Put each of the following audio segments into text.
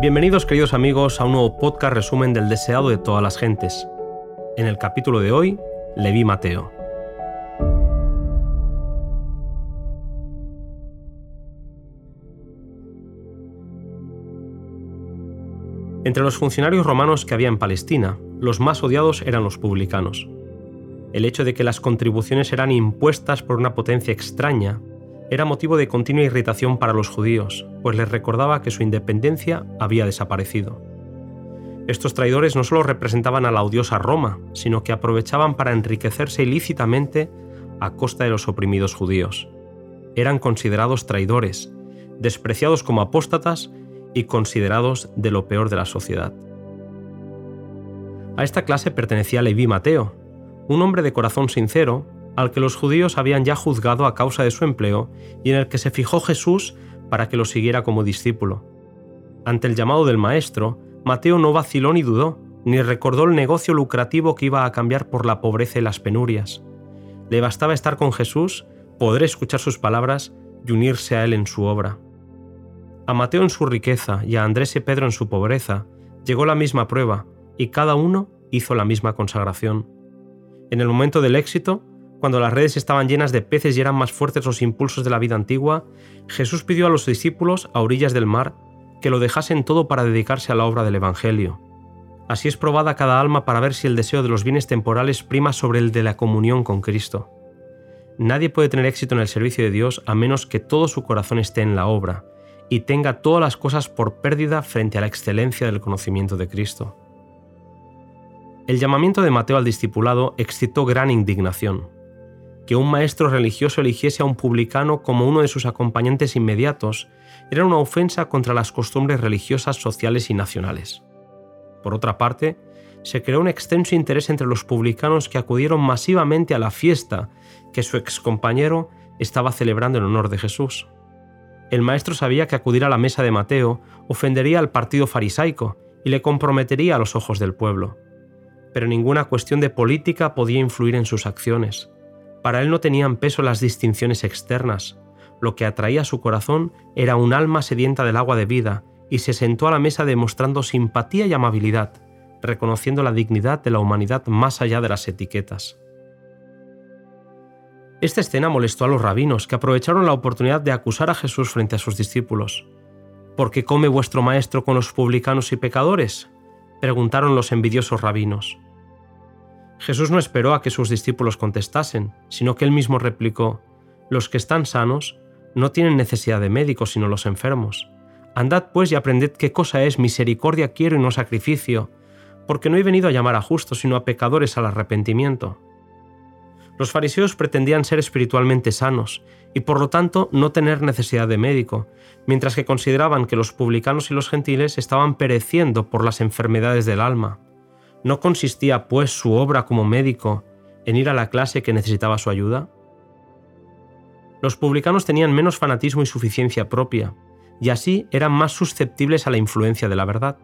Bienvenidos queridos amigos a un nuevo podcast resumen del deseado de todas las gentes. En el capítulo de hoy, Leví Mateo. Entre los funcionarios romanos que había en Palestina, los más odiados eran los publicanos. El hecho de que las contribuciones eran impuestas por una potencia extraña era motivo de continua irritación para los judíos, pues les recordaba que su independencia había desaparecido. Estos traidores no solo representaban a la odiosa Roma, sino que aprovechaban para enriquecerse ilícitamente a costa de los oprimidos judíos. Eran considerados traidores, despreciados como apóstatas y considerados de lo peor de la sociedad. A esta clase pertenecía Leví Mateo, un hombre de corazón sincero al que los judíos habían ya juzgado a causa de su empleo y en el que se fijó Jesús para que lo siguiera como discípulo. Ante el llamado del Maestro, Mateo no vaciló ni dudó, ni recordó el negocio lucrativo que iba a cambiar por la pobreza y las penurias. Le bastaba estar con Jesús, poder escuchar sus palabras y unirse a él en su obra. A Mateo en su riqueza y a Andrés y Pedro en su pobreza llegó la misma prueba, y cada uno hizo la misma consagración. En el momento del éxito, cuando las redes estaban llenas de peces y eran más fuertes los impulsos de la vida antigua, Jesús pidió a los discípulos a orillas del mar que lo dejasen todo para dedicarse a la obra del Evangelio. Así es probada cada alma para ver si el deseo de los bienes temporales prima sobre el de la comunión con Cristo. Nadie puede tener éxito en el servicio de Dios a menos que todo su corazón esté en la obra y tenga todas las cosas por pérdida frente a la excelencia del conocimiento de Cristo. El llamamiento de Mateo al discipulado excitó gran indignación que un maestro religioso eligiese a un publicano como uno de sus acompañantes inmediatos era una ofensa contra las costumbres religiosas, sociales y nacionales. Por otra parte, se creó un extenso interés entre los publicanos que acudieron masivamente a la fiesta que su excompañero estaba celebrando en honor de Jesús. El maestro sabía que acudir a la mesa de Mateo ofendería al partido farisaico y le comprometería a los ojos del pueblo. Pero ninguna cuestión de política podía influir en sus acciones. Para él no tenían peso las distinciones externas. Lo que atraía a su corazón era un alma sedienta del agua de vida, y se sentó a la mesa demostrando simpatía y amabilidad, reconociendo la dignidad de la humanidad más allá de las etiquetas. Esta escena molestó a los rabinos, que aprovecharon la oportunidad de acusar a Jesús frente a sus discípulos. ¿Por qué come vuestro maestro con los publicanos y pecadores? preguntaron los envidiosos rabinos. Jesús no esperó a que sus discípulos contestasen, sino que él mismo replicó, Los que están sanos no tienen necesidad de médicos, sino los enfermos. Andad pues y aprended qué cosa es misericordia quiero y no sacrificio, porque no he venido a llamar a justos, sino a pecadores al arrepentimiento. Los fariseos pretendían ser espiritualmente sanos y por lo tanto no tener necesidad de médico, mientras que consideraban que los publicanos y los gentiles estaban pereciendo por las enfermedades del alma. ¿No consistía, pues, su obra como médico en ir a la clase que necesitaba su ayuda? Los publicanos tenían menos fanatismo y suficiencia propia, y así eran más susceptibles a la influencia de la verdad.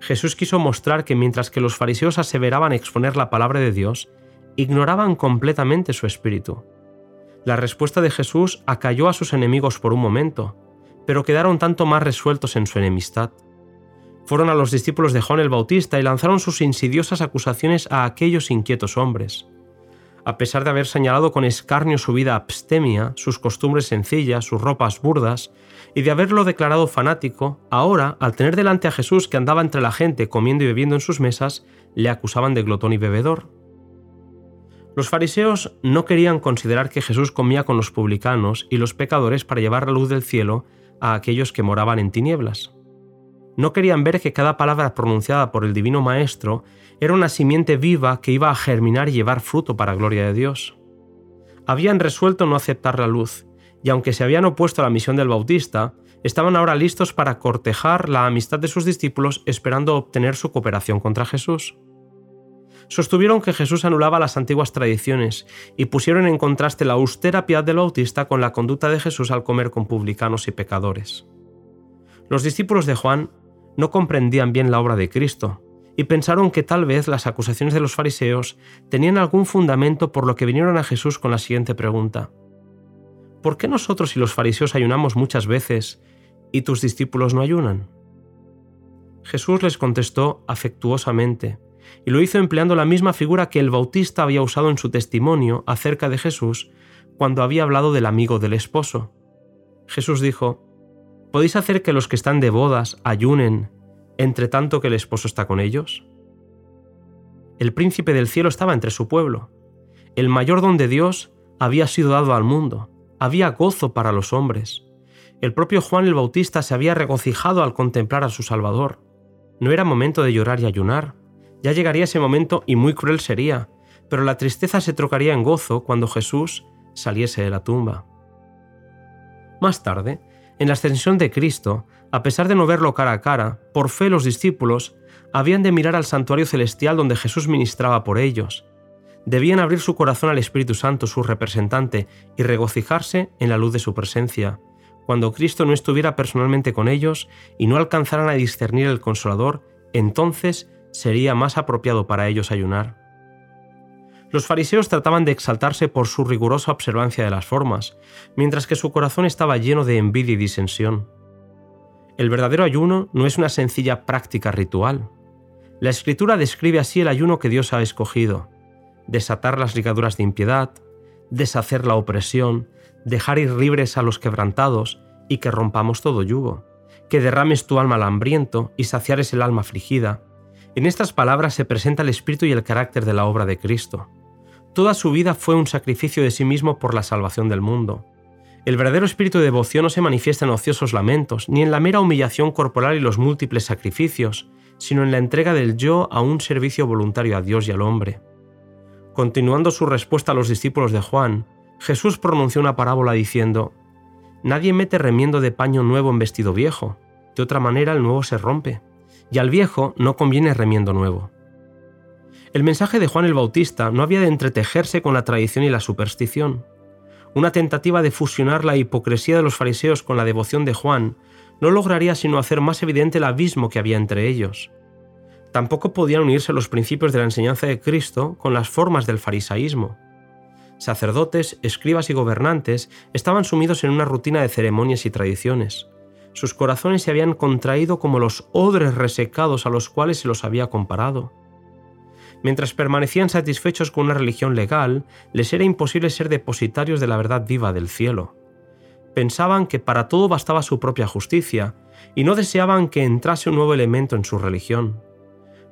Jesús quiso mostrar que mientras que los fariseos aseveraban exponer la palabra de Dios, ignoraban completamente su espíritu. La respuesta de Jesús acalló a sus enemigos por un momento, pero quedaron tanto más resueltos en su enemistad fueron a los discípulos de Juan el Bautista y lanzaron sus insidiosas acusaciones a aquellos inquietos hombres. A pesar de haber señalado con escarnio su vida abstemia, sus costumbres sencillas, sus ropas burdas, y de haberlo declarado fanático, ahora, al tener delante a Jesús que andaba entre la gente comiendo y bebiendo en sus mesas, le acusaban de glotón y bebedor. Los fariseos no querían considerar que Jesús comía con los publicanos y los pecadores para llevar la luz del cielo a aquellos que moraban en tinieblas no querían ver que cada palabra pronunciada por el Divino Maestro era una simiente viva que iba a germinar y llevar fruto para gloria de Dios. Habían resuelto no aceptar la luz, y aunque se habían opuesto a la misión del Bautista, estaban ahora listos para cortejar la amistad de sus discípulos esperando obtener su cooperación contra Jesús. Sostuvieron que Jesús anulaba las antiguas tradiciones y pusieron en contraste la austera piedad del Bautista con la conducta de Jesús al comer con publicanos y pecadores. Los discípulos de Juan no comprendían bien la obra de Cristo, y pensaron que tal vez las acusaciones de los fariseos tenían algún fundamento por lo que vinieron a Jesús con la siguiente pregunta. ¿Por qué nosotros y los fariseos ayunamos muchas veces y tus discípulos no ayunan? Jesús les contestó afectuosamente, y lo hizo empleando la misma figura que el Bautista había usado en su testimonio acerca de Jesús cuando había hablado del amigo del esposo. Jesús dijo, ¿Podéis hacer que los que están de bodas ayunen entre tanto que el esposo está con ellos? El príncipe del cielo estaba entre su pueblo. El mayor don de Dios había sido dado al mundo. Había gozo para los hombres. El propio Juan el Bautista se había regocijado al contemplar a su Salvador. No era momento de llorar y ayunar. Ya llegaría ese momento y muy cruel sería, pero la tristeza se trocaría en gozo cuando Jesús saliese de la tumba. Más tarde, en la ascensión de Cristo, a pesar de no verlo cara a cara, por fe los discípulos habían de mirar al santuario celestial donde Jesús ministraba por ellos. Debían abrir su corazón al Espíritu Santo, su representante, y regocijarse en la luz de su presencia. Cuando Cristo no estuviera personalmente con ellos y no alcanzaran a discernir el consolador, entonces sería más apropiado para ellos ayunar. Los fariseos trataban de exaltarse por su rigurosa observancia de las formas, mientras que su corazón estaba lleno de envidia y disensión. El verdadero ayuno no es una sencilla práctica ritual. La escritura describe así el ayuno que Dios ha escogido. Desatar las ligaduras de impiedad, deshacer la opresión, dejar ir libres a los quebrantados y que rompamos todo yugo, que derrames tu alma al hambriento y saciares el alma afligida. En estas palabras se presenta el espíritu y el carácter de la obra de Cristo. Toda su vida fue un sacrificio de sí mismo por la salvación del mundo. El verdadero espíritu de devoción no se manifiesta en ociosos lamentos, ni en la mera humillación corporal y los múltiples sacrificios, sino en la entrega del yo a un servicio voluntario a Dios y al hombre. Continuando su respuesta a los discípulos de Juan, Jesús pronunció una parábola diciendo, Nadie mete remiendo de paño nuevo en vestido viejo, de otra manera el nuevo se rompe, y al viejo no conviene remiendo nuevo. El mensaje de Juan el Bautista no había de entretejerse con la tradición y la superstición. Una tentativa de fusionar la hipocresía de los fariseos con la devoción de Juan no lograría sino hacer más evidente el abismo que había entre ellos. Tampoco podían unirse los principios de la enseñanza de Cristo con las formas del farisaísmo. Sacerdotes, escribas y gobernantes estaban sumidos en una rutina de ceremonias y tradiciones. Sus corazones se habían contraído como los odres resecados a los cuales se los había comparado. Mientras permanecían satisfechos con una religión legal, les era imposible ser depositarios de la verdad viva del cielo. Pensaban que para todo bastaba su propia justicia, y no deseaban que entrase un nuevo elemento en su religión.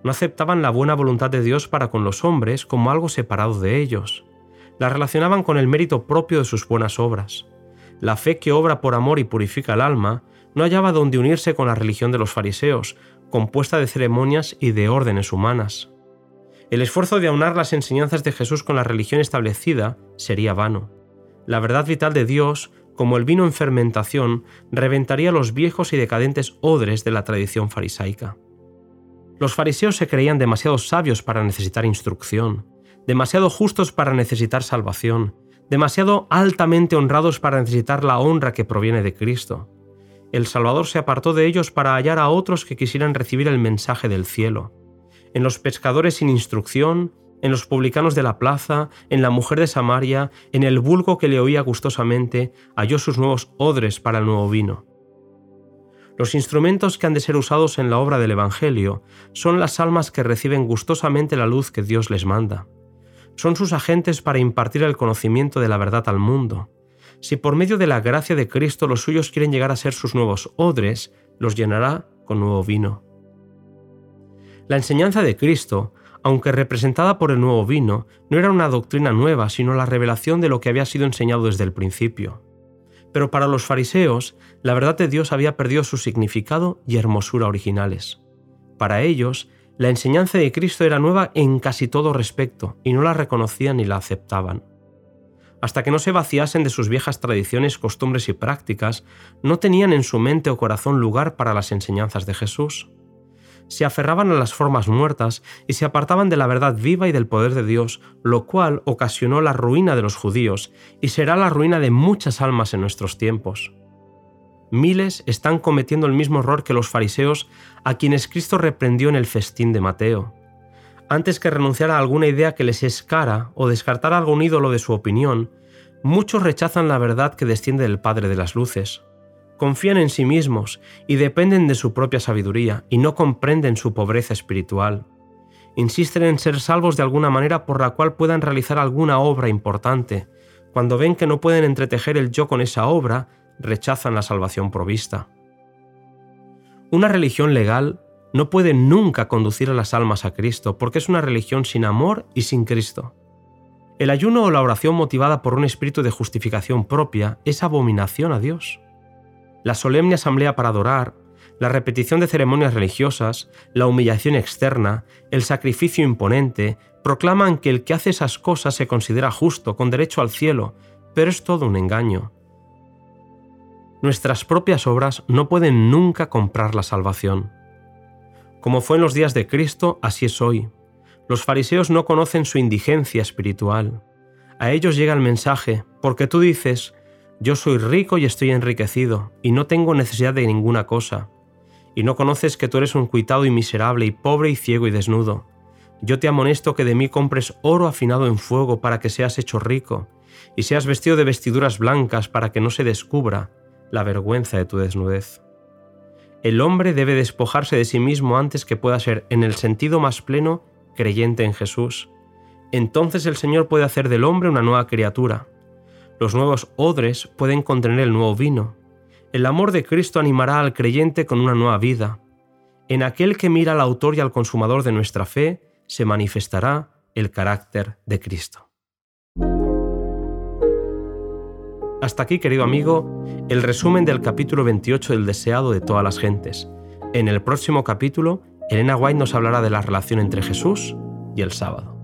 No aceptaban la buena voluntad de Dios para con los hombres como algo separado de ellos. La relacionaban con el mérito propio de sus buenas obras. La fe que obra por amor y purifica el alma no hallaba donde unirse con la religión de los fariseos, compuesta de ceremonias y de órdenes humanas. El esfuerzo de aunar las enseñanzas de Jesús con la religión establecida sería vano. La verdad vital de Dios, como el vino en fermentación, reventaría los viejos y decadentes odres de la tradición farisaica. Los fariseos se creían demasiado sabios para necesitar instrucción, demasiado justos para necesitar salvación, demasiado altamente honrados para necesitar la honra que proviene de Cristo. El Salvador se apartó de ellos para hallar a otros que quisieran recibir el mensaje del cielo en los pescadores sin instrucción, en los publicanos de la plaza, en la mujer de Samaria, en el vulgo que le oía gustosamente, halló sus nuevos odres para el nuevo vino. Los instrumentos que han de ser usados en la obra del Evangelio son las almas que reciben gustosamente la luz que Dios les manda. Son sus agentes para impartir el conocimiento de la verdad al mundo. Si por medio de la gracia de Cristo los suyos quieren llegar a ser sus nuevos odres, los llenará con nuevo vino. La enseñanza de Cristo, aunque representada por el nuevo vino, no era una doctrina nueva, sino la revelación de lo que había sido enseñado desde el principio. Pero para los fariseos, la verdad de Dios había perdido su significado y hermosura originales. Para ellos, la enseñanza de Cristo era nueva en casi todo respecto, y no la reconocían ni la aceptaban. Hasta que no se vaciasen de sus viejas tradiciones, costumbres y prácticas, no tenían en su mente o corazón lugar para las enseñanzas de Jesús se aferraban a las formas muertas y se apartaban de la verdad viva y del poder de Dios, lo cual ocasionó la ruina de los judíos y será la ruina de muchas almas en nuestros tiempos. Miles están cometiendo el mismo error que los fariseos a quienes Cristo reprendió en el festín de Mateo. Antes que renunciar a alguna idea que les es cara o descartar algún ídolo de su opinión, muchos rechazan la verdad que desciende del Padre de las Luces. Confían en sí mismos y dependen de su propia sabiduría y no comprenden su pobreza espiritual. Insisten en ser salvos de alguna manera por la cual puedan realizar alguna obra importante. Cuando ven que no pueden entretejer el yo con esa obra, rechazan la salvación provista. Una religión legal no puede nunca conducir a las almas a Cristo porque es una religión sin amor y sin Cristo. El ayuno o la oración motivada por un espíritu de justificación propia es abominación a Dios la solemne asamblea para adorar, la repetición de ceremonias religiosas, la humillación externa, el sacrificio imponente, proclaman que el que hace esas cosas se considera justo, con derecho al cielo, pero es todo un engaño. Nuestras propias obras no pueden nunca comprar la salvación. Como fue en los días de Cristo, así es hoy. Los fariseos no conocen su indigencia espiritual. A ellos llega el mensaje, porque tú dices, yo soy rico y estoy enriquecido, y no tengo necesidad de ninguna cosa. Y no conoces que tú eres un cuitado y miserable, y pobre y ciego y desnudo. Yo te amonesto que de mí compres oro afinado en fuego para que seas hecho rico, y seas vestido de vestiduras blancas para que no se descubra la vergüenza de tu desnudez. El hombre debe despojarse de sí mismo antes que pueda ser, en el sentido más pleno, creyente en Jesús. Entonces el Señor puede hacer del hombre una nueva criatura, los nuevos odres pueden contener el nuevo vino. El amor de Cristo animará al creyente con una nueva vida. En aquel que mira al autor y al consumador de nuestra fe, se manifestará el carácter de Cristo. Hasta aquí, querido amigo, el resumen del capítulo 28 del Deseado de todas las gentes. En el próximo capítulo, Elena White nos hablará de la relación entre Jesús y el sábado.